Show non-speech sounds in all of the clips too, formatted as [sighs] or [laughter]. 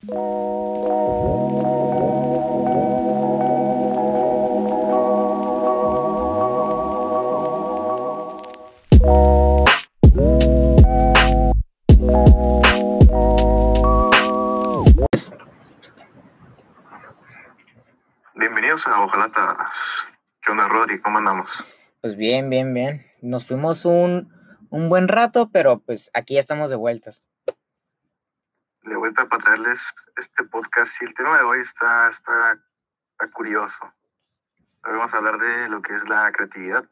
Bienvenidos a Ojalatas. ¿Qué onda, Rodri? ¿Cómo andamos? Pues bien, bien, bien. Nos fuimos un, un buen rato, pero pues aquí ya estamos de vueltas. De vuelta para traerles este podcast y el tema de hoy está, está, está curioso. Vamos a hablar de lo que es la creatividad.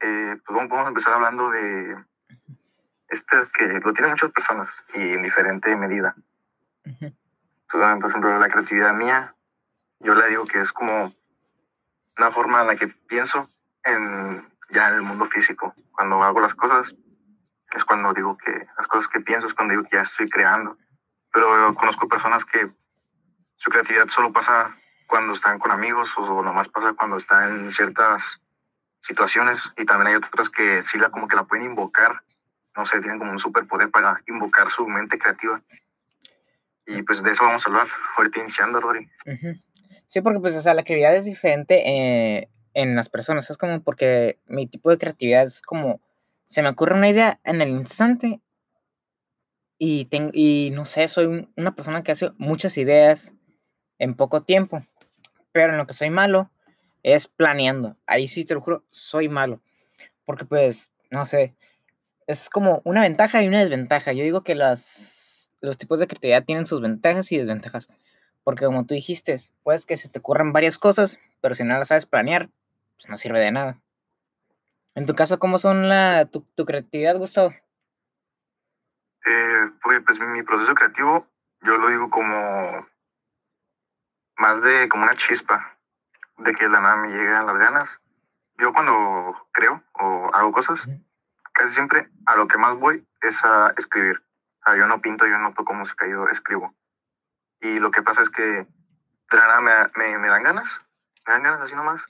Eh, pues vamos, vamos a empezar hablando de este que lo tienen muchas personas y en diferente medida. Ujú. Pues, por ejemplo, la creatividad mía, yo la digo que es como una forma en la que pienso en, ya en el mundo físico. Cuando hago las cosas, es cuando digo que las cosas que pienso es cuando digo que ya estoy creando. Pero yo conozco personas que su creatividad solo pasa cuando están con amigos o nomás pasa cuando están en ciertas situaciones y también hay otras que sí la como que la pueden invocar, no sé, tienen como un superpoder para invocar su mente creativa. Y pues de eso vamos a hablar, ahorita iniciando, Rodri. Ujú. Sí, porque pues, o sea, la creatividad es diferente eh, en las personas. Es como porque mi tipo de creatividad es como, se me ocurre una idea en el instante y, tengo, y no sé, soy un- una persona que hace muchas ideas en poco tiempo. Pero en lo que soy malo es planeando. Ahí sí te lo juro, soy malo. Porque pues, no sé, es como una ventaja y una desventaja. Yo digo que las, los tipos de creatividad tienen sus ventajas y desventajas. Porque como tú dijiste, puedes que se te ocurran varias cosas, pero si no las sabes planear, pues no sirve de nada. En tu caso, ¿cómo son la, tu, tu creatividad, Gustavo? Eh, pues, pues mi proceso creativo, yo lo digo como más de como una chispa, de que de la nada me llegan las ganas. Yo cuando creo o hago cosas, casi siempre a lo que más voy es a escribir. O sea, yo no pinto, yo no toco música, yo escribo. Y lo que pasa es que de la nada me, me, me dan ganas, me dan ganas así nomás.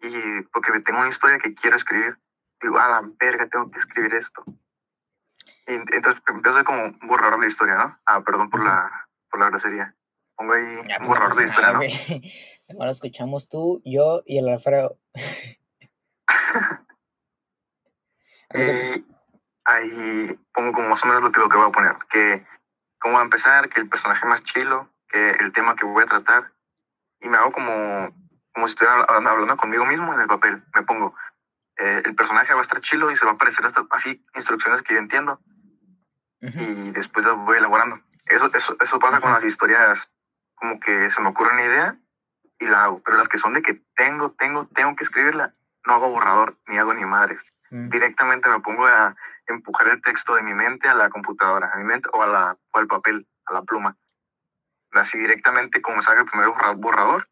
Y porque tengo una historia que quiero escribir, digo, a la verga, tengo que escribir esto. Y entonces empiezo como borrar la historia, ¿no? Ah, perdón por la, por la grosería. Pongo ahí Ya, un pues, borrador de historia, ¿no? Ahora [laughs] escuchamos tú, yo y el Alfredo. [laughs] Pues, Eh, ahí pongo como más o menos lo que, lo que voy a poner. Que cómo va a empezar, que el personaje más chilo, que el tema que voy a tratar. Y me hago como, como si estuviera hablando, conmigo mismo en el papel. Me pongo, eh, el personaje va a estar chilo y se va a aparecer hasta así instrucciones que yo entiendo ujú, y después las voy elaborando. Eso, eso, eso pasa con Ujú. las historias como que se me ocurre una idea y la hago. Pero las que son de que tengo, tengo, tengo que escribirla, no hago borrador, ni hago ni madres mm, directamente me pongo a empujar el texto de mi mente a la computadora, a mi mente o, a la, o al papel, a la pluma. Así directamente como salga el primer borra- borrador.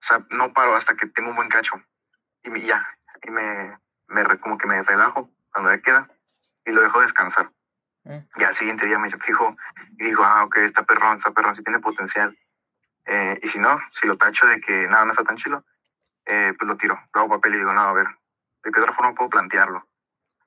O sea, no paro hasta que tengo un buen cacho. Y me- ya, y me, me como que me relajo cuando ya queda y lo dejo descansar. mm. Y al siguiente día me fijo y digo, ah, ok, está perrón, está perrón, sí tiene potencial. Eh, y si no, si lo tacho de que nada, no está tan chilo, eh, pues lo tiro, lo hago papel y digo, no, a ver, ¿de qué otra forma puedo plantearlo?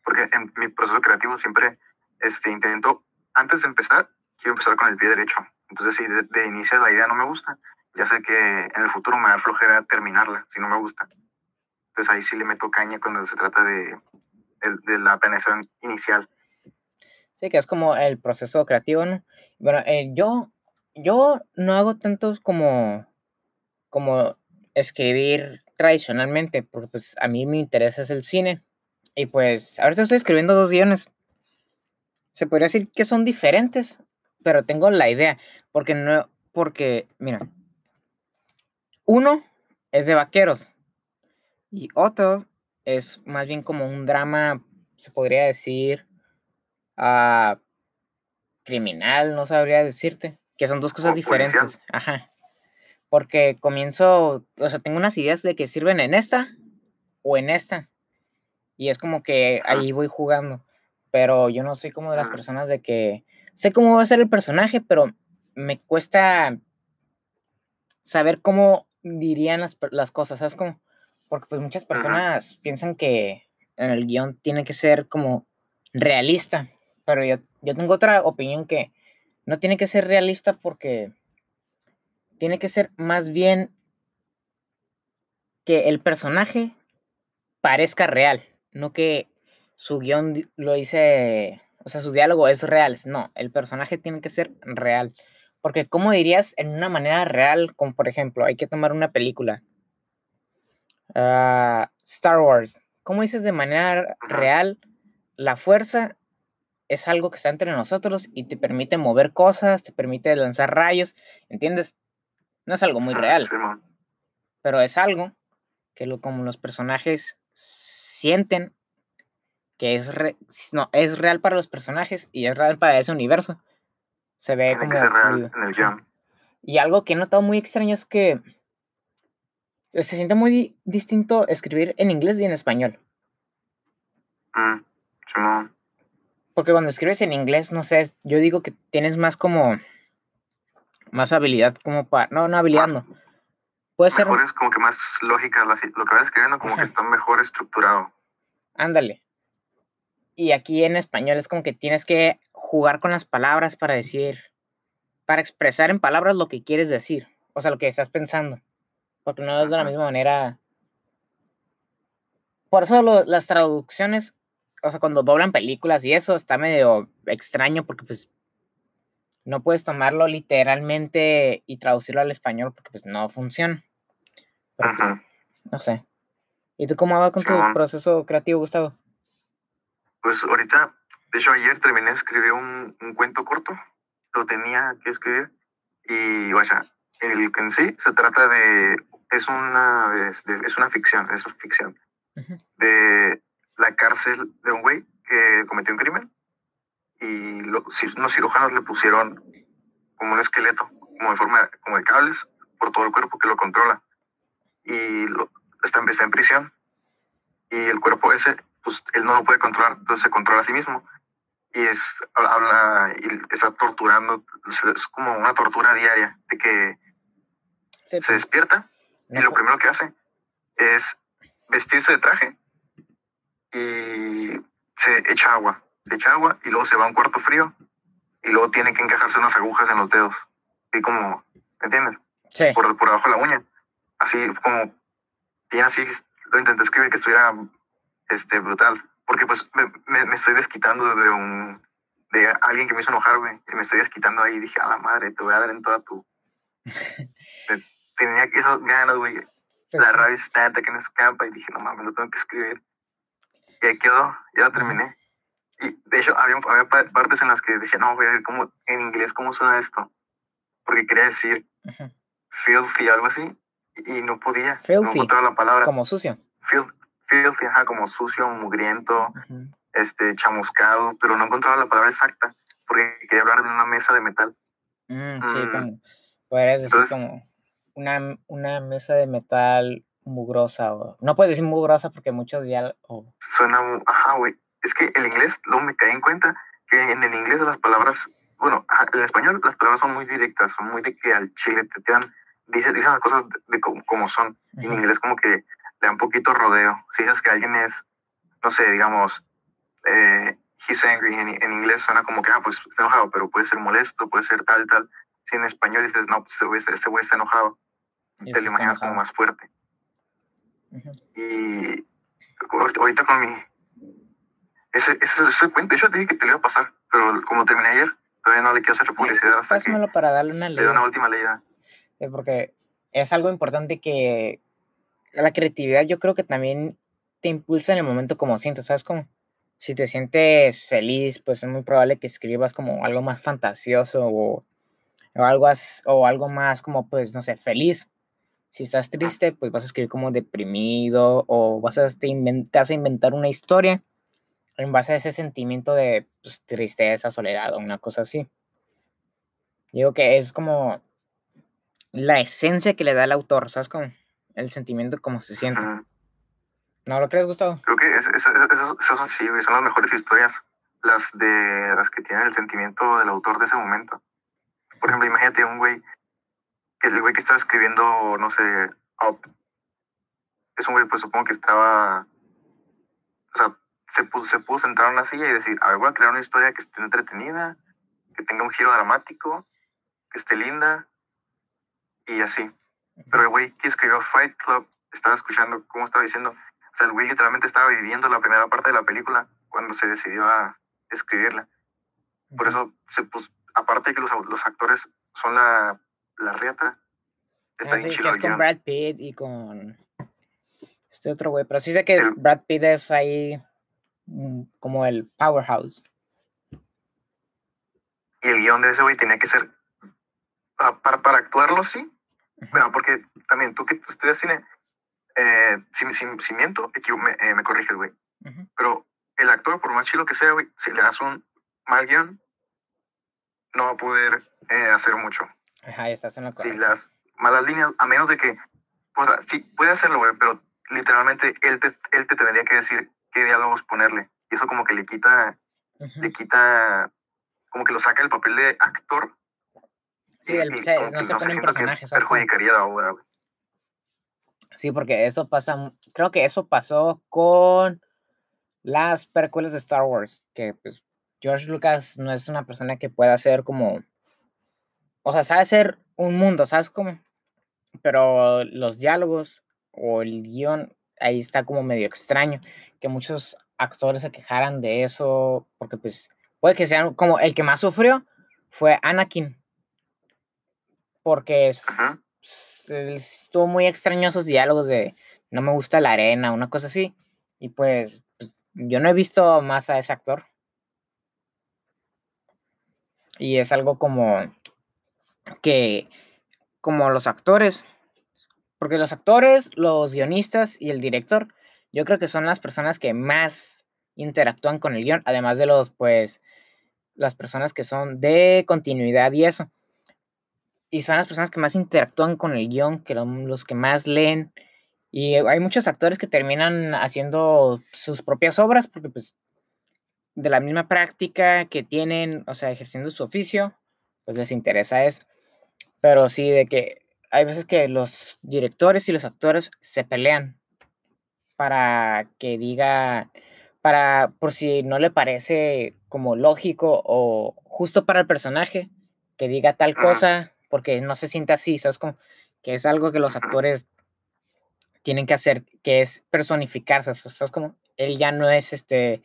Porque en mi proceso creativo siempre este, intento, antes de empezar, quiero empezar con el pie derecho. Entonces, si de, de inicio la idea no me gusta, ya sé que en el futuro me da flojera terminarla, si no me gusta. Entonces ahí sí le meto caña cuando se trata de, de, de la planeación inicial. Sí, que es como el proceso creativo, ¿no? Bueno, eh, yo, yo no hago tantos como, como escribir tradicionalmente, porque pues a mí mi interés es el cine. Y pues ahorita estoy escribiendo dos guiones. Se podría decir que son diferentes, pero tengo la idea, porque no, porque, mira, uno es de vaqueros y otro es más bien como un drama, se podría decir, ah, criminal, no sabría decirte, que son dos cosas policial. diferentes. Ajá. Porque comienzo, o sea, tengo unas ideas de que sirven en esta o en esta. Y es como que Ajá. ahí voy jugando. Pero yo no soy como de las personas de que sé cómo va a ser el personaje, pero me cuesta saber cómo dirían las, las cosas, ¿sabes cómo? Porque pues muchas personas piensan que en el guion tiene que ser como realista, pero yo, yo tengo otra opinión que no tiene que ser realista porque tiene que ser más bien que el personaje parezca real, no que su guion lo dice, o sea, su diálogo es real, no, el personaje tiene que ser real. Porque, ¿cómo dirías en una manera real? Como por ejemplo, hay que tomar una película. Ah, Star Wars. ¿Cómo dices de manera real? La fuerza es algo que está entre nosotros y te permite mover cosas, te permite lanzar rayos, ¿entiendes? No es algo muy real. Pero es algo que lo, como los personajes sienten que es, no, es real para los personajes y es real para ese universo. Se ve como... en el Y algo que he notado muy extraño es que se siente muy distinto escribir en inglés y en español. Mm, Porque cuando escribes en inglés, no sé, yo digo que tienes más como... Más habilidad como para... No, no habilidad, no Puede ser. Es como que más lógica, lo que vas escribiendo, como que está mejor estructurado. Ándale. Y aquí en español es como que tienes que jugar con las palabras para decir, para expresar en palabras lo que quieres decir, o sea, lo que estás pensando, porque no es de la misma manera. Por eso las traducciones, o sea, cuando doblan películas y eso está medio extraño porque pues no puedes tomarlo literalmente y traducirlo al español porque pues no funciona. Pues, no sé. ¿Y tú cómo va con tu proceso creativo, Gustavo? Pues ahorita, de hecho ayer terminé de escribir un, cuento corto, lo tenía que escribir y vaya, el que en sí se trata de, es una, es una ficción, es una ficción, de la cárcel de un güey que cometió un crimen y unos cirujanos le pusieron como un esqueleto, como de forma como de cables, por todo el cuerpo que lo controla. Y lo, está, está en prisión. Y el cuerpo ese, pues él no lo puede controlar, entonces se controla a sí mismo. Y es, habla y está torturando, es como una tortura diaria, de que se pues. despierta y lo primero que hace es vestirse de traje y se echa agua se echa agua y luego se va a un cuarto frío y luego tiene que encajarse unas agujas en los dedos. Así como, ¿me entiendes? Sí. Por, por abajo de la uña. Así como, bien así, lo intenté escribir que estuviera este, brutal. Porque pues me, me, estoy desquitando de un de alguien que me hizo enojar, güey. Y me estoy desquitando ahí y dije, a la madre, te voy a dar en toda tu... [laughs] Tenía esas ganas, güey. Pues la rabia está que me escapa y dije, no mames, lo tengo que escribir. Y ahí quedó, ya lo terminé. Y de hecho, había, había partes en las que decía, no, voy a ver cómo, en inglés cómo suena esto. Porque quería decir filthy, algo así, y no podía. Filthy. No encontraba la palabra. Como sucio. Filthy, ajá, como sucio, mugriento, este, chamuscado, pero no encontraba la palabra exacta porque quería hablar de una mesa de metal. Mm, sí, mm. como, podrías decir como una, una mesa de metal mugrosa, o no puedes decir mugrosa porque muchos ya... Suena, ajá, güey, es que el inglés, luego me caí en cuenta que en el inglés las palabras, bueno, en español las palabras son muy directas, son muy de que al chile te tiran, dicen, dicen las cosas de, como, son. Y en inglés como que da un poquito rodeo. Si dices que alguien es, no sé, digamos, eh, he's angry, en, en, inglés suena como que, ah, pues está enojado, pero puede ser molesto, puede ser tal, tal. Si en español dices, no, pues este, este güey está enojado, te lo imaginas como más fuerte. Y ahorita con mi, ese, ese, ese cuento, yo te dije que te lo iba a pasar, pero como terminé ayer, todavía no le quiero hacer publicidad. Hasta Pásamelo para darle una leída. una última leída. Sí, porque es algo importante que la creatividad yo creo que también te impulsa en el momento como sientes, ¿sabes cómo? Si te sientes feliz, pues es muy probable que escribas como algo más fantasioso o, o algo, o algo más como, pues, no sé, feliz. Si estás triste, pues vas a escribir como deprimido o vas a, te, vas a inventar una historia en base a ese sentimiento de pues, tristeza, soledad o una cosa así. Digo que es como la esencia que le da el autor, ¿sabes? Como el sentimiento, como se siente. ¿No lo crees, Gustavo? Creo que esas son, sí, son las mejores historias, las de las que tienen el sentimiento del autor de ese momento. Por ejemplo, imagínate un güey, que el güey que estaba escribiendo, no sé, Up. Es un güey, pues supongo que estaba, o sea, se pudo, se pudo sentar en una silla y decir, a ver, voy a crear una historia que esté entretenida, que tenga un giro dramático, que esté linda y así. Pero el güey que escribió Fight Club, estaba escuchando cómo estaba diciendo, o sea, el güey literalmente estaba viviendo la primera parte de la película cuando se decidió a escribirla. Por eso, se, pues, aparte de que los, los actores son la, la riata, está ah, que es con Brad Pitt y con este otro güey, pero sí sé que Brad Pitt es ahí mm, como el powerhouse. Y el guion de ese güey tenía que ser para, para actuarlo, sí. Bueno, porque también tú que estudias cine, eh, si, si, miento, me, eh, me corrige el güey. Pero el actor, por más chilo que sea, güey, si le das un mal guion, no va a poder eh, hacer mucho. Ajá, estás en la Si las malas líneas, a menos de que, o sea, sí, puede hacerlo, güey, pero literalmente él te, él te tendría que decir qué diálogos ponerle. Y eso como que le quita, le quita, como que lo saca el papel de actor. Sí, el, no se pone personaje. Perjudicaría la obra, güey. Sí, porque eso pasa, creo que eso pasó con las películas de Star Wars, que pues George Lucas no es una persona que pueda hacer como, o sea, sabe hacer un mundo, ¿sabes cómo? Pero los diálogos o el guion ahí está como medio extraño, que muchos actores se quejaran de eso, porque pues puede que sean como el que más sufrió fue Anakin, porque es, estuvo muy extraño esos diálogos de no me gusta la arena, una cosa así, y pues, pues yo no he visto más a ese actor. Y es algo como que, como los actores, porque los actores, los guionistas y el director, yo creo que son las personas que más interactúan con el guion, además de los, pues, las personas que son de continuidad y eso. Y son las personas que más interactúan con el guion, que los que más leen. Y hay muchos actores que terminan haciendo sus propias obras, porque pues de la misma práctica que tienen, o sea, ejerciendo su oficio, pues les interesa eso. Pero sí, de que hay veces que los directores y los actores se pelean para que diga, para, por si no le parece como lógico o justo para el personaje, que diga tal cosa, porque no se siente así, ¿sabes? Como que es algo que los actores tienen que hacer, que es personificarse, ¿sabes? Como él ya no es este,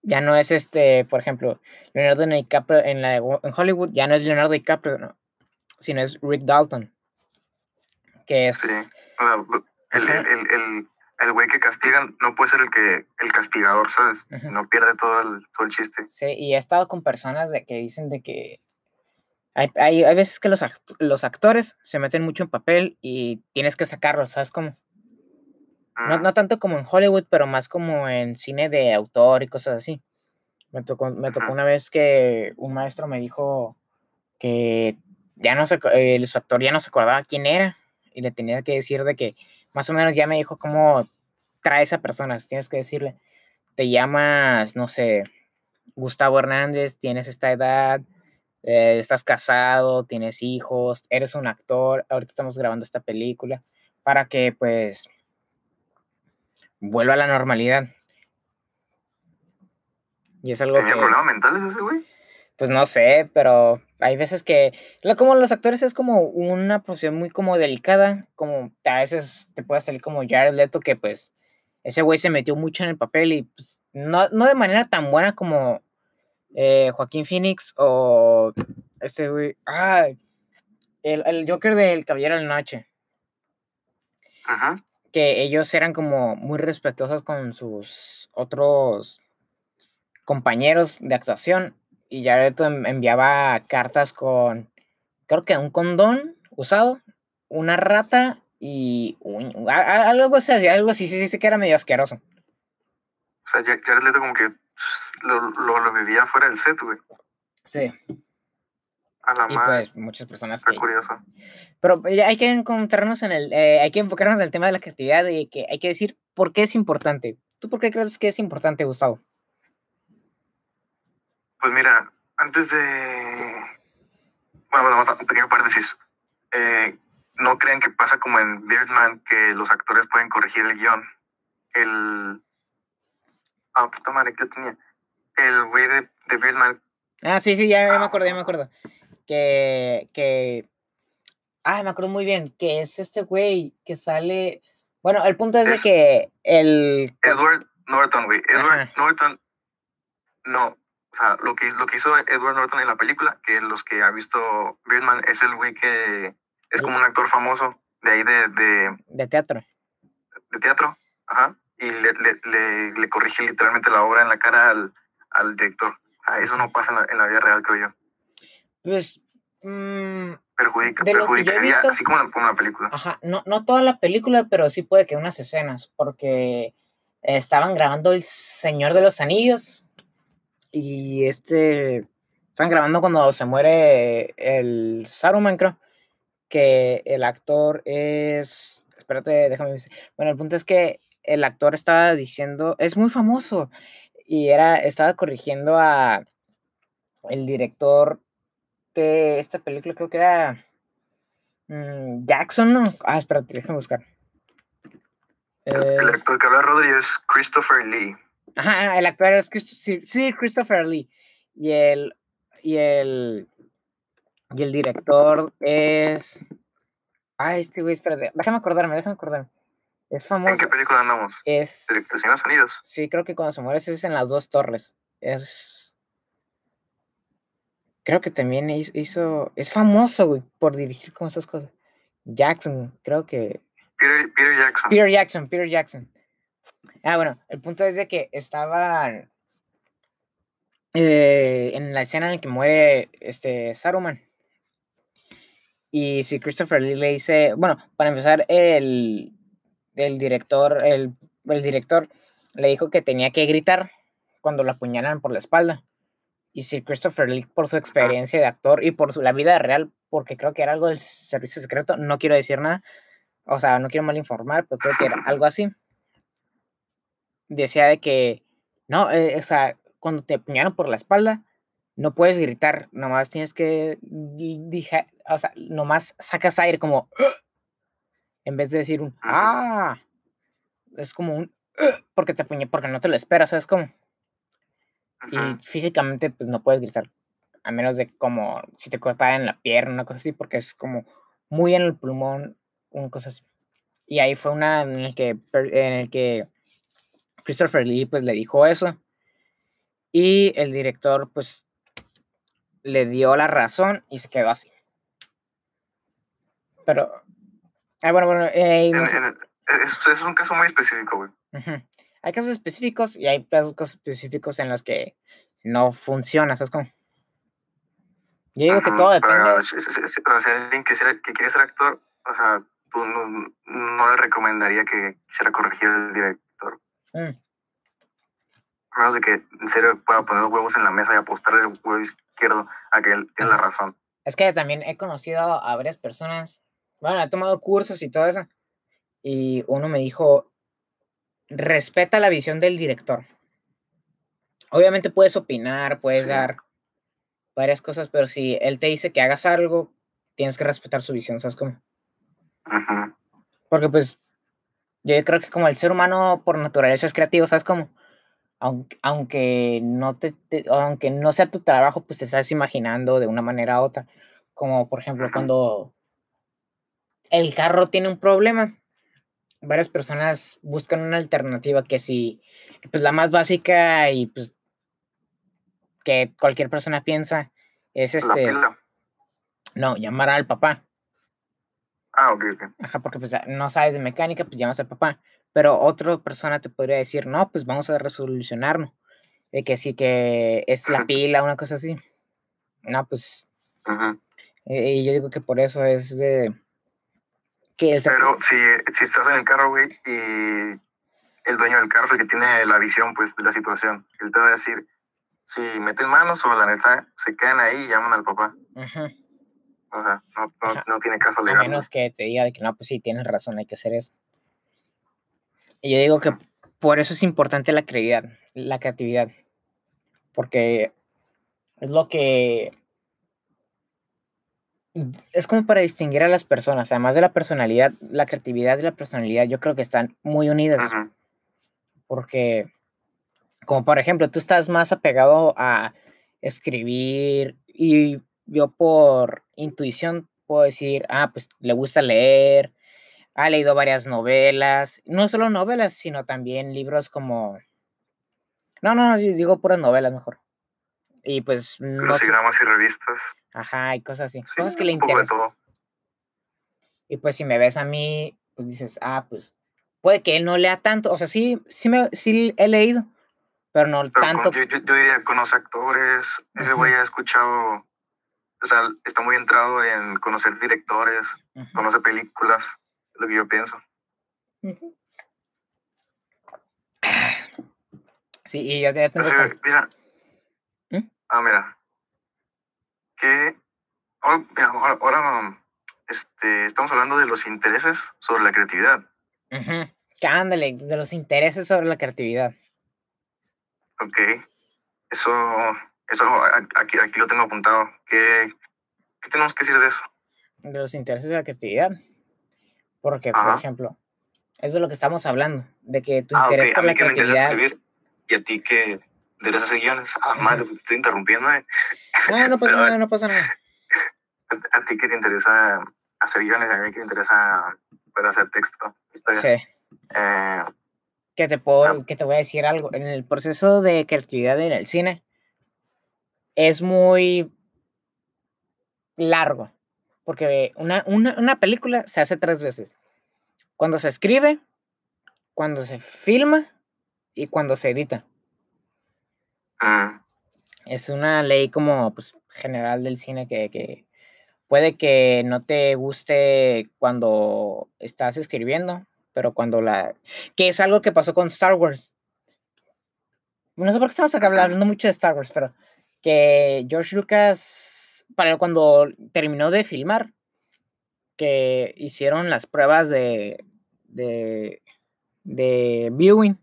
ya no es este, por ejemplo, Leonardo DiCaprio en, la, en Hollywood, ya no es Leonardo DiCaprio, no, sino es Rick Dalton. Que es. Sí. el, el, el, güey que castigan no puede ser el que el castigador, ¿sabes? No pierde todo el, todo el chiste. Sí, y he estado con personas de que dicen de que hay, hay, hay veces que los, los actores se meten mucho en papel y tienes que sacarlos, ¿sabes cómo? No, no, tanto como en Hollywood, pero más como en cine de autor y cosas así. Me tocó, me tocó una vez que un maestro me dijo que ya no se, el su actor ya no se acordaba quién era y le tenía que decir de que más o menos ya me dijo cómo trae esa persona. Tienes que decirle, te llamas, no sé, Gustavo Hernández, tienes esta edad, eh, estás casado, tienes hijos, eres un actor, ahorita estamos grabando esta película, para que pues vuelva a la normalidad. Y es algo ¿Tenía que... problemas mentales ese güey? Pues no sé, pero hay veces que, como los actores es como una profesión muy como delicada, como a veces te puede salir como Jared Leto, que pues ese güey se metió mucho en el papel y pues, no, no de manera tan buena como eh, Joaquín Phoenix o este güey, ah, el, el Joker del Caballero de la Noche. Ajá. Que ellos eran como muy respetuosos con sus otros compañeros de actuación y Jared enviaba cartas con, creo que un condón usado, una rata y un, algo así, algo así, sí, sí, que era medio asqueroso. O sea, Jared Leto como que lo, lo, vivía fuera del set, güey. Sí. A la y pues muchas personas que... curioso. Pero hay que encontrarnos en el, eh, hay que enfocarnos en el tema de la creatividad y que hay que decir por qué es importante. ¿Tú por qué crees que es importante, Gustavo? Pues mira, antes de... Bueno, a un pequeño paréntesis. Eh, no crean que pasa como en Birdman, que los actores pueden corregir el guion. El... Ah, puta madre, ¿qué tenía? El güey de, de Birdman Ah, sí, sí, ya, ya me acuerdo, ya me acuerdo. Que, que. Ah, me acuerdo muy bien. Que es este güey que sale. Bueno, el punto es, de que el. Edward Norton, güey. Edward Ajá. Norton, no. O sea, lo que, lo que hizo Edward Norton en la película, que los que han visto Birdman, es el güey que es como un actor famoso de ahí de, de, de teatro. de teatro. Ajá. Y le, le, le, le corrige literalmente la obra en la cara al, al director. Ah, eso no pasa en la, en la vida real, creo yo. Pues. mm, Perjudica, De lo que yo he visto- así como en la, como en la película. Ajá, no, no toda la película, pero sí puede que unas escenas, porque estaban grabando El Señor de los Anillos y este, están grabando cuando se muere el Saruman, creo, que el actor es, espérate, déjame ver, bueno, el punto es que el actor estaba diciendo, es muy famoso, y era, estaba corrigiendo a el director de esta película, creo que era... Mm, Jackson, ¿no? Ah, espérate, déjame buscar. El, Eh, el actor que habla Rodri es Christopher Lee. ajá, el actor es Christ- sí, sí, Christopher Lee. Y el, y el, y el director es. Ay, este güey, espérate. Déjame acordarme, déjame acordarme. Es ¿En famoso. qué película andamos? Es. ¿El Señor de los Anillos? Sí, creo que cuando se muere es en las dos torres. Es. Creo que también hiz- hizo. Es famoso, güey, por dirigir como esas cosas. Jackson, creo que. Peter, Peter Jackson. Peter Jackson, Peter Jackson. Ah, bueno, el punto es de que estaban eh, en la escena en la que muere este Saruman. Y si Christopher Lee le dice, bueno, para empezar, el, el director, el, el director le dijo que tenía que gritar cuando lo apuñalan por la espalda. Y si Christopher Lee, por su experiencia de actor y por su, la vida real, porque creo que era algo del servicio secreto, no quiero decir nada, o sea, no quiero mal informar, pero creo que era algo así. Decía de que, no, eh, o sea, cuando te apuñalan por la espalda, no puedes gritar, nomás tienes que, di- dija- o sea, nomás sacas aire como, en vez de decir un, ah, es como un, porque te apuñé, porque no te lo esperas, ¿sabes cómo? Y Ujú. físicamente, pues no puedes gritar, a menos de como si te cortara en la pierna, una cosa así, porque es como muy en el pulmón, una cosa así. Y ahí fue una en el que, en el que Christopher Lee pues le dijo eso. Y el director pues le dio la razón y se quedó así. Pero, ah, bueno, bueno, eh, no En- sé, en- es, es un caso muy específico, güey. ujú. hay casos específicos y hay casos específicos en los que no funciona, ¿sabes cómo? Yo digo que todo depende. si- o sea, alguien que, quiere- que quiere ser actor, o sea, tú no, no le recomendaría que quisiera corregir al director. Mm, A menos de que en serio pueda poner los huevos en la mesa y apostarle el huevo izquierdo a que él tiene la razón. Es que también he conocido a varias personas, bueno, he tomado cursos y todo eso, y uno me dijo, respeta la visión del director. Obviamente puedes opinar, puedes dar varias cosas, pero si él te dice que hagas algo, tienes que respetar su visión, ¿sabes cómo? Ujú. Porque pues yo creo que como el ser humano por naturaleza es creativo, ¿sabes cómo? Aunque, aunque no te, te- aunque no sea tu trabajo, pues te estás imaginando de una manera u otra. Como por ejemplo cuando el carro tiene un problema, varias personas buscan una alternativa que si, pues la más básica y pues que cualquier persona piensa es este, no, llamar al papá. Ah, ok, ok. Ajá, porque pues no sabes de mecánica, pues llamas al papá. Pero otra persona te podría decir, no, pues vamos a resolucionarlo. De que sí que es la pila, una cosa así. No, pues. Eh, Y yo digo que por eso es de. Que Pero si, si estás en el carro, güey, y el dueño del carro es el que tiene la visión, pues, de la situación, él te va a decir, si meten manos o la neta se quedan ahí y llaman al papá. O sea, no, no, no tiene caso A legal. menos que te diga que no, pues sí, tienes razón, hay que hacer eso. Y yo digo que por eso es importante la creatividad, la creatividad. Porque es lo que es como para distinguir a las personas, además de la personalidad, la creatividad y la personalidad, yo creo que están muy unidas, porque, como por ejemplo, tú estás más apegado a escribir y yo por intuición puedo decir, ah, pues le gusta leer, ha leído varias novelas, no solo novelas, sino también libros como... No, no, digo puras novelas mejor. Y pues... No y revistas. Ajá, y cosas así. cosas que le interesan. Y pues si me ves a mí, pues dices, ah, pues puede que él no lea tanto. O sea, sí, sí, me, sí he leído, pero no tanto. yo, yo, diría, conoce actores, ese güey ha escuchado, o sea, está muy entrado en conocer directores, conoce películas, es lo que yo pienso. Sí, y yo ya tengo... mira, ¿Mm? Ah, mira, que ahora, ahora este, estamos hablando de los intereses sobre la creatividad. Uh Ándale, de los intereses sobre la creatividad. Ok. Eso, eso aquí, aquí lo tengo apuntado. ¿Qué, ¿Qué tenemos que decir de eso? De los intereses de la creatividad. Porque, por ejemplo, eso es lo que estamos hablando, de que tu ah, interés por la creatividad. y a ti que de esas guiones. Ah, madre, te estoy interrumpiendo. Eh. No, no pasa [laughs] nada, no pasa nada. [laughs] A, ti que te interesa hacer guiones, a mí que te interesa poder hacer texto, historia. Sí. Eh, que te puedo, que te voy a decir algo. En el proceso de creatividad en el cine es muy largo. Porque una, una, película se hace tres veces. Cuando se escribe, cuando se filma y cuando se edita. Ah. Es una ley como pues, general del cine que, que, puede que no te guste cuando estás escribiendo, pero cuando la... que es algo que pasó con Star Wars. No sé por qué estamos acá hablando mucho de Star Wars, pero que George Lucas, para cuando terminó de filmar, que hicieron las pruebas de, de, de viewing,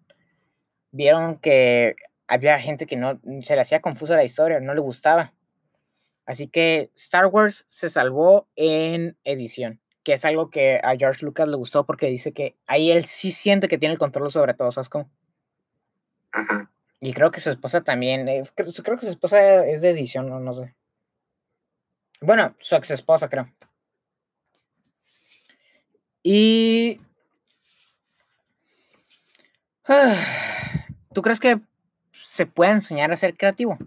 vieron que había gente que no se le hacía confusa la historia, no le gustaba. Así que Star Wars se salvó en edición que es algo que a George Lucas le gustó porque dice que ahí él sí siente que tiene el control sobre todo, ¿sabes cómo? Y creo que su esposa también, eh, creo, que su esposa es de edición, no, no sé. Bueno, su ex esposa, creo. Y... [sighs] ¿Tú crees que se puede enseñar a ser creativo?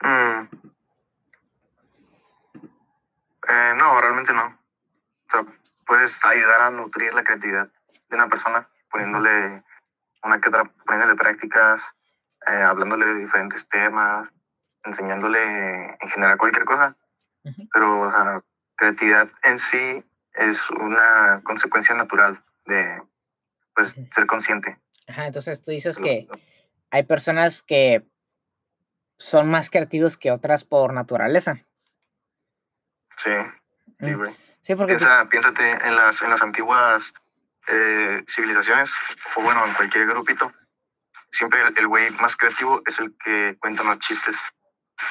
Mm. Eh, no, realmente no. O sea, puedes ayudar a nutrir la creatividad de una persona poniéndole una que otra, poniéndole prácticas, eh, hablándole de diferentes temas, enseñándole en general cualquier cosa. Pero o sea, creatividad en sí es una consecuencia natural de pues, ser consciente. Ajá, entonces tú dices que hay personas que son más creativos que otras por naturaleza. Sí, sí, mm. güey. Sí, porque... Piensa, Piénsate en las, en las antiguas eh, civilizaciones, o bueno, en cualquier grupito, siempre el güey más creativo es el que cuenta más chistes.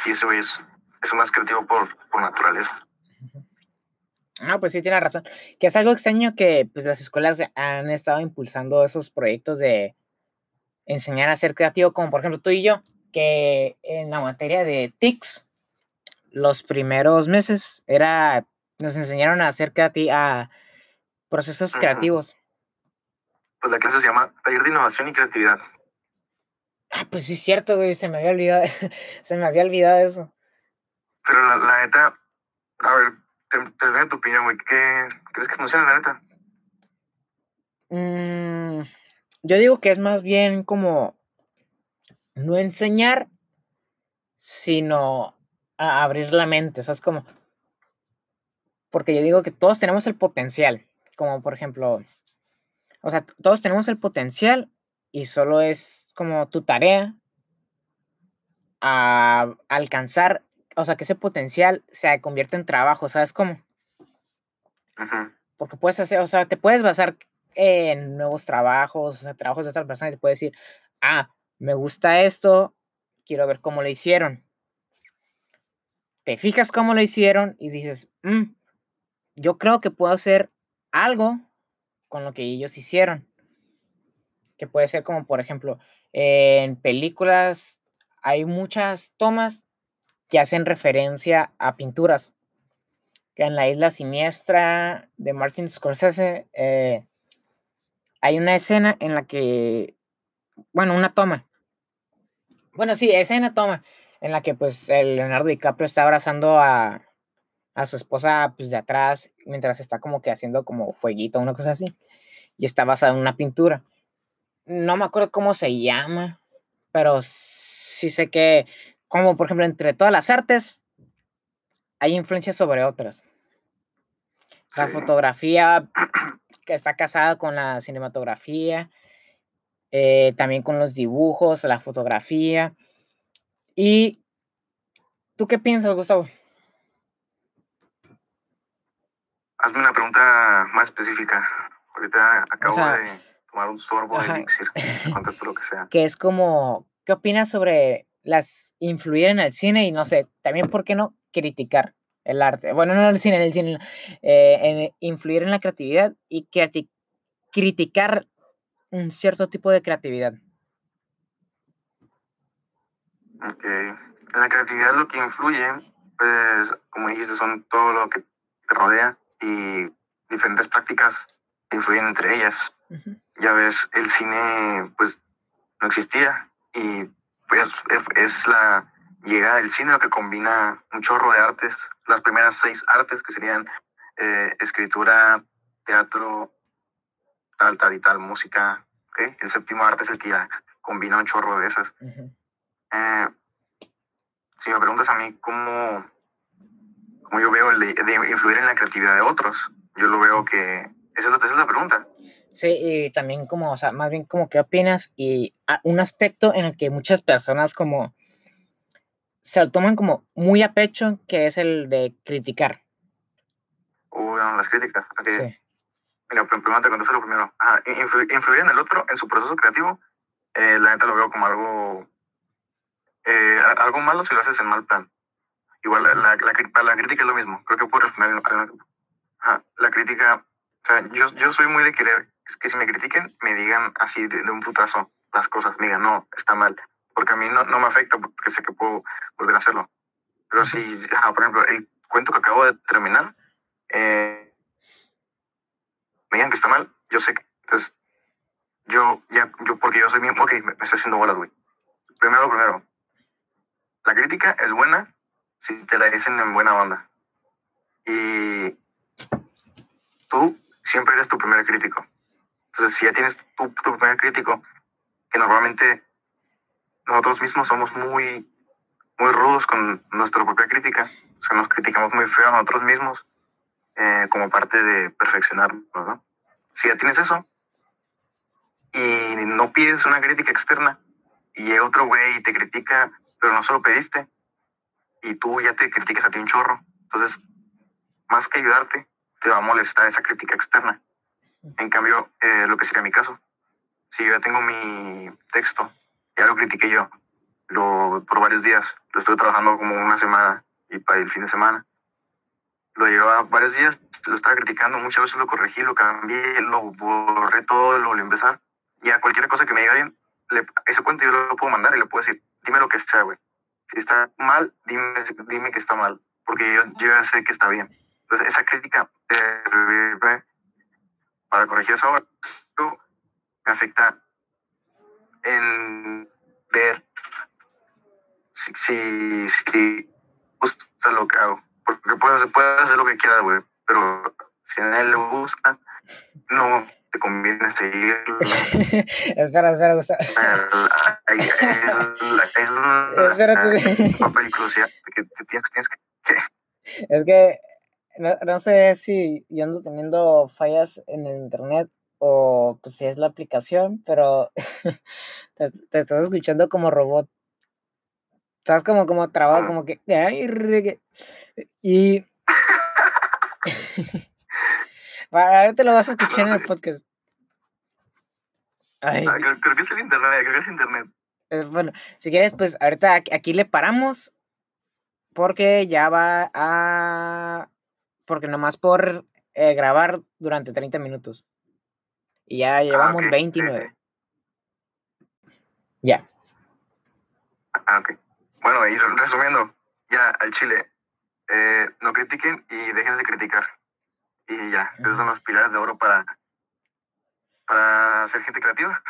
Y ese güey es, es más creativo por, por naturaleza. Ah, pues sí, tiene razón. Que es algo extraño que pues, las escuelas han estado impulsando esos proyectos de enseñar a ser creativo, como por ejemplo tú y yo, que en la materia de TICS, los primeros meses era, nos enseñaron a hacer creati a procesos creativos. Pues la clase se llama Taller de Innovación y Creatividad. Ah, pues sí es cierto, güey, se me había olvidado, [laughs] se me había olvidado eso. Pero la, neta, a ver, te, doy tu opinión, güey, ¿qué crees que funciona la neta? Mm, yo digo que es más bien como no enseñar, sino a abrir la mente, o sea, es como, porque yo digo que todos tenemos el potencial, como por ejemplo, o sea, todos tenemos el potencial y solo es como tu tarea a alcanzar, o sea, que ese potencial se convierta en trabajo, ¿sabes cómo? Porque puedes hacer, o sea, te puedes basar en nuevos trabajos, o sea, trabajos de otras personas y te puedes decir, ah, me gusta esto, quiero ver cómo lo hicieron te fijas cómo lo hicieron y dices, mm, yo creo que puedo hacer algo con lo que ellos hicieron. Que puede ser como, por ejemplo, en películas hay muchas tomas que hacen referencia a pinturas. Que en la isla siniestra de Martin Scorsese eh, hay una escena en la que, bueno, una toma. Bueno, sí, escena toma en la que pues Leonardo DiCaprio está abrazando a, a su esposa pues de atrás mientras está como que haciendo como fueguito, una cosa así. Y está basada en una pintura. No me acuerdo cómo se llama, pero sí sé que, como por ejemplo, entre todas las artes, hay influencias sobre otras. La fotografía que está casada con la cinematografía, eh, también con los dibujos, la fotografía. ¿Y tú qué piensas, Gustavo? Hazme una pregunta más específica. Ahorita acabo de tomar un sorbo de elixir. [laughs] Contesto lo que sea. Que es como, ¿qué opinas sobre las influir en el cine y no sé, también por qué no criticar el arte? Bueno, no el cine, el cine, eh, en influir en la creatividad y criticar un cierto tipo de creatividad. Ok. En la creatividad lo que influye, pues, como dijiste, son todo lo que te rodea y diferentes prácticas influyen entre ellas. Ya ves, el cine pues no existía y pues es la llegada del cine lo que combina un chorro de artes, las primeras seis artes que serían eh, escritura, teatro, tal, tal y tal, música. El séptimo arte es el que ya combina un chorro de esas. Eh, si me preguntas a mí cómo, cómo yo veo el de, influir en la creatividad de otros, yo lo veo que esa es, la, pregunta. Sí, y también como, o sea, más bien como qué opinas y un aspecto en el que muchas personas como se lo toman como muy a pecho, que es el de criticar. Uy, las críticas. Sí. Mira, primero te contesto lo primero. influir, en el otro, en su proceso creativo, eh, la neta lo veo como algo, eh, algo malo si lo haces en mal plan. Igual, la, la, la, crítica es lo mismo. Creo que puedo responder. la crítica, o sea, yo, yo soy muy de querer que si me critiquen, me digan así de, un putazo las cosas. Me digan, no, está mal. Porque a mí no, no me afecta porque sé que puedo volver a hacerlo. Pero si, por ejemplo, el cuento que acabo de terminar, eh, me digan que está mal, yo sé que, entonces, yo, ya, yo, porque yo soy mismo, ok, me, estoy haciendo bolas, güey. Primero, primero, la crítica es buena si te la dicen en buena onda. Y tú siempre eres tu primer crítico. Entonces, si ya tienes tu, tu primer crítico, que normalmente nosotros mismos somos muy, muy rudos con nuestra propia crítica, o sea, nos criticamos muy feo a nosotros mismos, eh, como parte de perfeccionarnos, ¿no? Si ya tienes eso y no pides una crítica externa y llega otro güey y te critica, pero no solo pediste y tú ya te criticas a ti un chorro, entonces, más que ayudarte, te va a molestar esa crítica externa. En cambio, eh, lo que sería mi caso, si yo ya tengo mi texto, ya lo critiqué yo, lo, por varios días, lo estoy trabajando como una semana y para el fin de semana lo llevaba varios días, lo estaba criticando, muchas veces lo corregí, lo cambié, lo borré todo, lo volví a empezar. Y a cualquier cosa que me diga bien, le, ese cuento yo lo puedo mandar y le puedo decir, dime lo que sea, güey. Si está mal, dime, dime que está mal, porque yo, yo ya sé que está bien. Entonces, esa crítica para corregir eso me afecta en ver si, si, si gusta lo que hago porque puedes, puedes hacer lo que quieras, güey, pero si a él le gusta, no te conviene seguirlo. espera, espera, Gustavo. Espérate. que tienes, tienes que... Es que no, no, sé si yo ando teniendo fallas en el internet o pues, si es la aplicación, pero [laughs] te, te estás escuchando como robot. Estás como, como trabado, como que. Y. [laughs] Ahora te lo vas a escuchar en el podcast. Ay. Ah, creo, que es el internet, creo que es internet. Eh, bueno, si quieres, pues ahorita aquí le paramos. Porque ya va a. Porque nomás por eh, grabar durante 30 minutos. Y ya llevamos 29. Ya. Ah, ok. Bueno, y resumiendo, ya al chile, eh, no critiquen y dejen de criticar. Y ya, esos son los pilares de oro para, para ser gente creativa.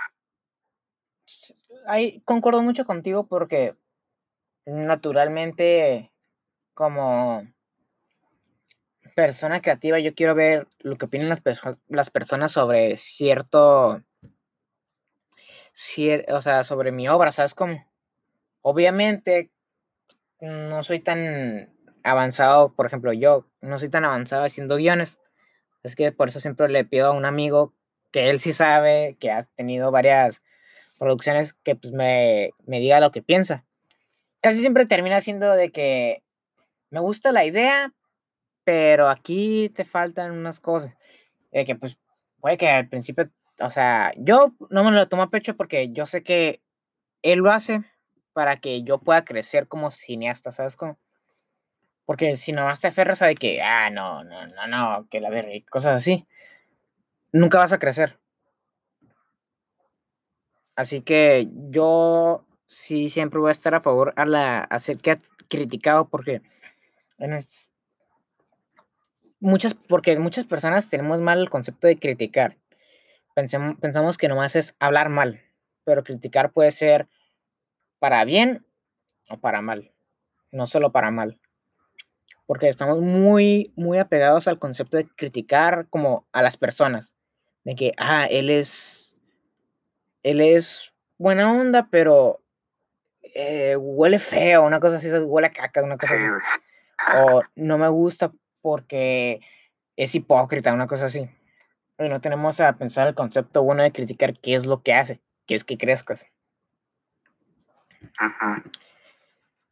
Ahí concuerdo mucho contigo porque naturalmente como persona creativa yo quiero ver lo que opinan las, las personas sobre cierto, o sea, sobre mi obra, ¿sabes cómo? Obviamente no soy tan avanzado, por ejemplo, yo no soy tan avanzado haciendo guiones, es que por eso siempre le pido a un amigo que él sí sabe, que ha tenido varias producciones, que pues me, me diga lo que piensa. Casi siempre termina siendo de que me gusta la idea, pero aquí te faltan unas cosas. Que pues puede que al principio, o sea, yo no me lo tomo a pecho porque yo sé que él lo hace para que yo pueda crecer como cineasta, ¿sabes cómo? Porque si nomás te aferras a de que, ah, no, no, no, no, que la verga y cosas así, nunca vas a crecer. Así que yo sí siempre voy a estar a favor a, la, a ser criticado porque en muchas, porque muchas personas tenemos mal el concepto de criticar. Pensamos, pensamos que nomás es hablar mal, pero criticar puede ser para bien o para mal, no solo para mal porque estamos muy, muy apegados al concepto de criticar como a las personas, de que, ah, él es, él es buena onda, pero eh, huele feo, una cosa así, huele a caca, una cosa así. O no me gusta porque es hipócrita, una cosa así. Y no tenemos a pensar el concepto bueno de criticar qué es lo que hace, que es que crezcas.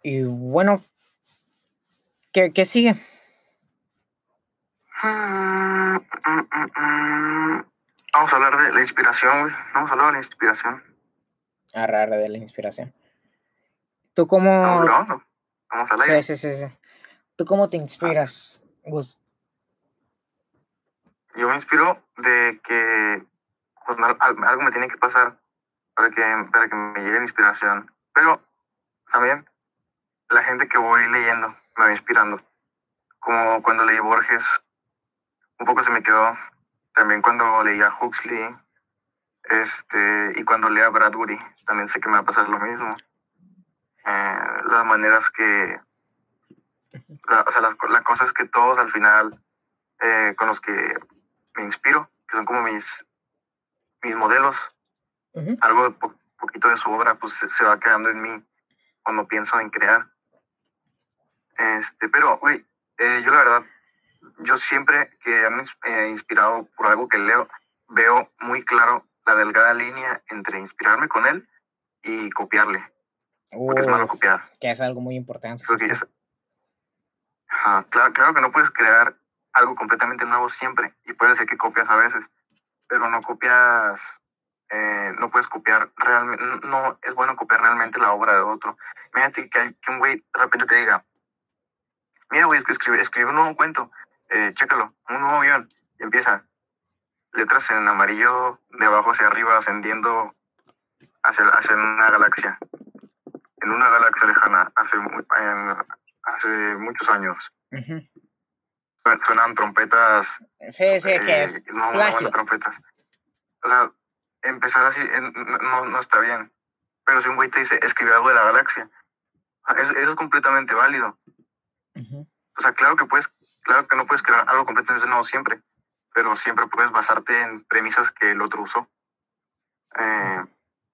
Y bueno, ¿Qué, qué sigue? Vamos a hablar de la inspiración, Vamos a hablar de la inspiración. Ah, rara de la inspiración. ¿Tú cómo...? No, no, Vamos a hablar. Sí, sí, sí, sí. ¿Tú cómo te inspiras, Gus? Yo me inspiro de que cuando algo me tiene que pasar para que, para que me llegue la inspiración. Pero también la gente que voy leyendo me va inspirando. Como cuando leí Borges, un poco se me quedó. También cuando leía Huxley, este, y cuando leía Bradbury, también sé que me va a pasar lo mismo. Eh, las maneras que, o sea, las, las, cosas que todos al final eh, con los que me inspiro, que son como mis, mis modelos, algo de poquito de su obra, pues se va quedando en mí cuando pienso en crear. Este, pero, güey, eh, yo la verdad, yo siempre que me he inspirado por algo que leo, veo muy claro la delgada línea entre inspirarme con él y copiarle. porque es malo copiar. Que es algo muy importante. Claro, claro que no puedes crear algo completamente nuevo siempre y puede ser que copias a veces, pero no copias, eh, no puedes copiar realmente, no es bueno copiar realmente la obra de otro. Imagínate que, que un güey de repente te diga, mira, güey, es que escribe, escribe un nuevo cuento, eh, chécalo, un nuevo guion, y empieza, letras en amarillo, de abajo hacia arriba, ascendiendo hacia, hacia una galaxia, en una galaxia lejana, hace, hace muchos años. Suenan trompetas. Sí, sí, que es. Eh, no, trompetas. O sea, empezar así no, no está bien. Pero si un güey te dice, escribe algo de la galaxia, eso, eso es completamente válido. O sea, claro que puedes, claro que no puedes crear algo completamente nuevo siempre, pero siempre puedes basarte en premisas que el otro usó. Eh,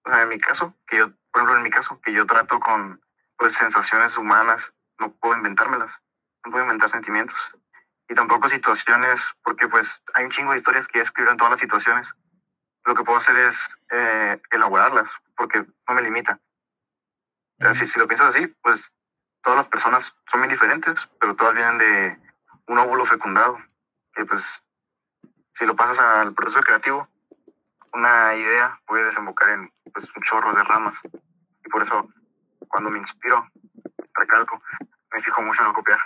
o sea, en mi caso, que yo, por ejemplo, en mi caso, que yo trato con pues, sensaciones humanas, no puedo inventármelas, no puedo inventar sentimientos. Y tampoco situaciones, porque pues hay un chingo de historias que escribo en todas las situaciones. Lo que puedo hacer es eh, elaborarlas, porque no me limita. si, si lo piensas así, pues todas las personas son muy diferentes, pero todas vienen de un óvulo fecundado. Que pues, si lo pasas al proceso creativo, una idea puede desembocar en pues, un chorro de ramas. Y por eso, cuando me inspiro, recalco, me fijo mucho en no copiar.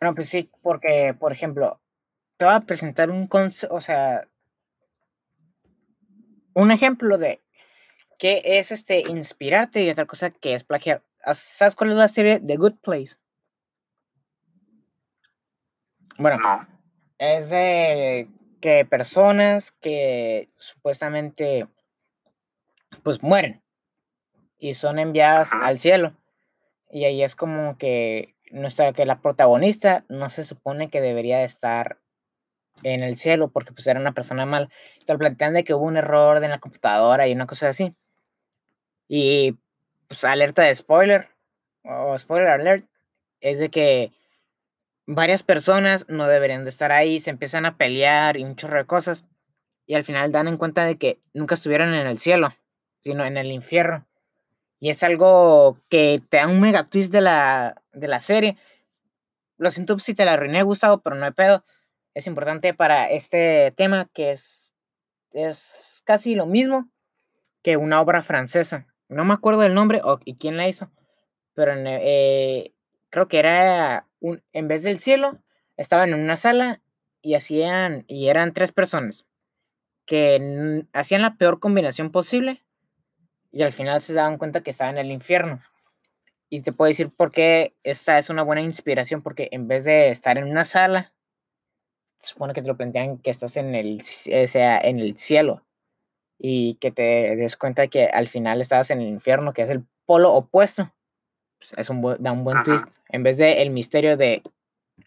Bueno, pues sí, porque, por ejemplo, te voy a presentar un concepto, o sea, un ejemplo de ¿qué es este inspirarte y otra cosa que es plagiar? ¿Sabes cuál es la serie The Good Place? Bueno, No. es de que personas que supuestamente pues mueren y son enviadas Ajá. al cielo. Y ahí es como que nuestra que la protagonista no se supone que debería de estar en el cielo porque pues era una persona mal. Te lo plantean de que hubo un error en la computadora y una cosa así. Y pues alerta de spoiler o spoiler alert es de que varias personas no deberían de estar ahí, se empiezan a pelear y un chorro de cosas y al final dan en cuenta de que nunca estuvieron en el cielo, sino en el infierno. Y es algo que te da un mega twist de la, de la serie. Lo siento si te la arruiné, Gustavo, pero no hay pedo. Es importante para este tema que es, es casi lo mismo que una obra francesa. No me acuerdo del nombre o y quién la hizo, pero eh, creo que era un, en vez del cielo, estaban en una sala y hacían, y eran tres personas que hacían la peor combinación posible y al final se daban cuenta que estaban en el infierno. Y te puedo decir por qué esta es una buena inspiración, porque en vez de estar en una sala, se supone que te lo plantean que estás en el, o sea, en el cielo y que te des cuenta que al final estabas en el infierno, que es el polo opuesto. Pues, es un da un buen Ajá. twist. En vez de el misterio de,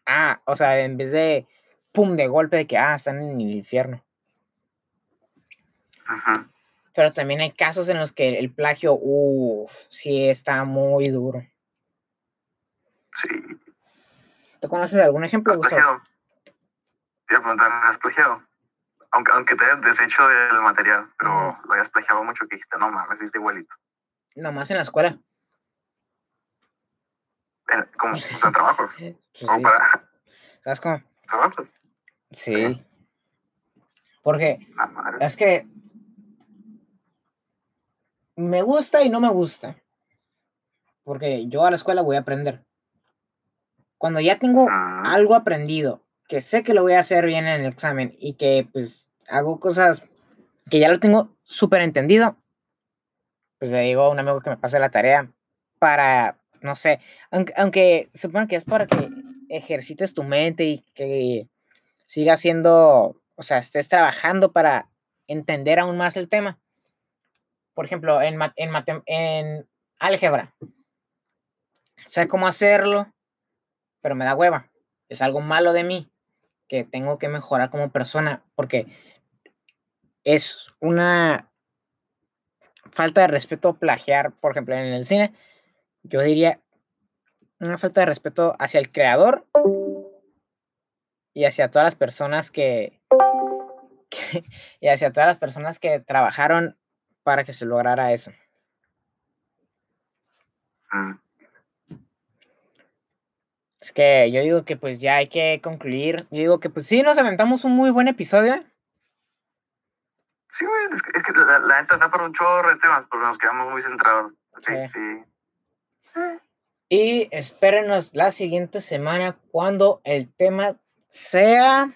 ah, o sea, en vez de, pum, de golpe de que, ah, están en el infierno. Ajá. Pero también hay casos en los que el plagio, uff, sí está muy duro. Sí. ¿Tú conoces algún ejemplo, ¿Has Gustavo? Te iba a preguntar, ¿has plagiado? Aunque, aunque te hayas deshecho del material, pero lo hayas plagiado mucho, que dijiste, no mames, hiciste igualito. Nomás en la escuela. En- como, o sea, trabajos. [laughs] Pues sí, para ¿Sabes cómo? trabajos. Sí. Porque es que me gusta y no me gusta. Porque yo a la escuela voy a aprender. Cuando ya tengo Mm, algo aprendido, que sé que lo voy a hacer bien en el examen y que pues hago cosas que ya lo tengo súper entendido, pues le digo a un amigo que me pase la tarea para, no sé, aunque, aunque supongo que es para que ejercites tu mente y que sigas siendo, o sea, estés trabajando para entender aún más el tema. Por ejemplo, en, en, álgebra, sé cómo hacerlo, pero me da hueva. Es algo malo de mí que tengo que mejorar como persona porque es una falta de respeto plagiar, por ejemplo, en el cine. Yo diría una falta de respeto hacia el creador y hacia todas las personas que- [laughs] y hacia todas las personas que trabajaron para que se lograra eso. mm. Es que yo digo que pues ya hay que concluir. Yo digo que pues sí, nos aventamos un muy buen episodio. Sí, güey, es que, es que la, la neta da para un chorro de temas, pero nos quedamos muy centrados. Sí, Sí. sí. Y espérenos la siguiente semana cuando el tema sea.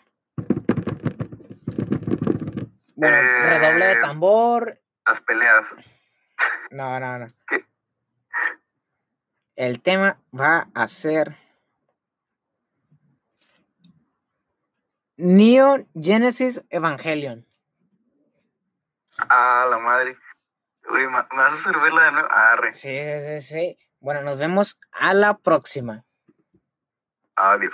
Bueno, redoble de Eh, tambor. Las peleas. No, no, no. [laughs] ¿Qué? El tema va a ser. Neon Genesis Evangelion. Ah, la madre. Ma- ¿me vas a hacer verla de nuevo? Arre. Sí, sí, sí, sí. Bueno, nos vemos a la próxima. Adiós.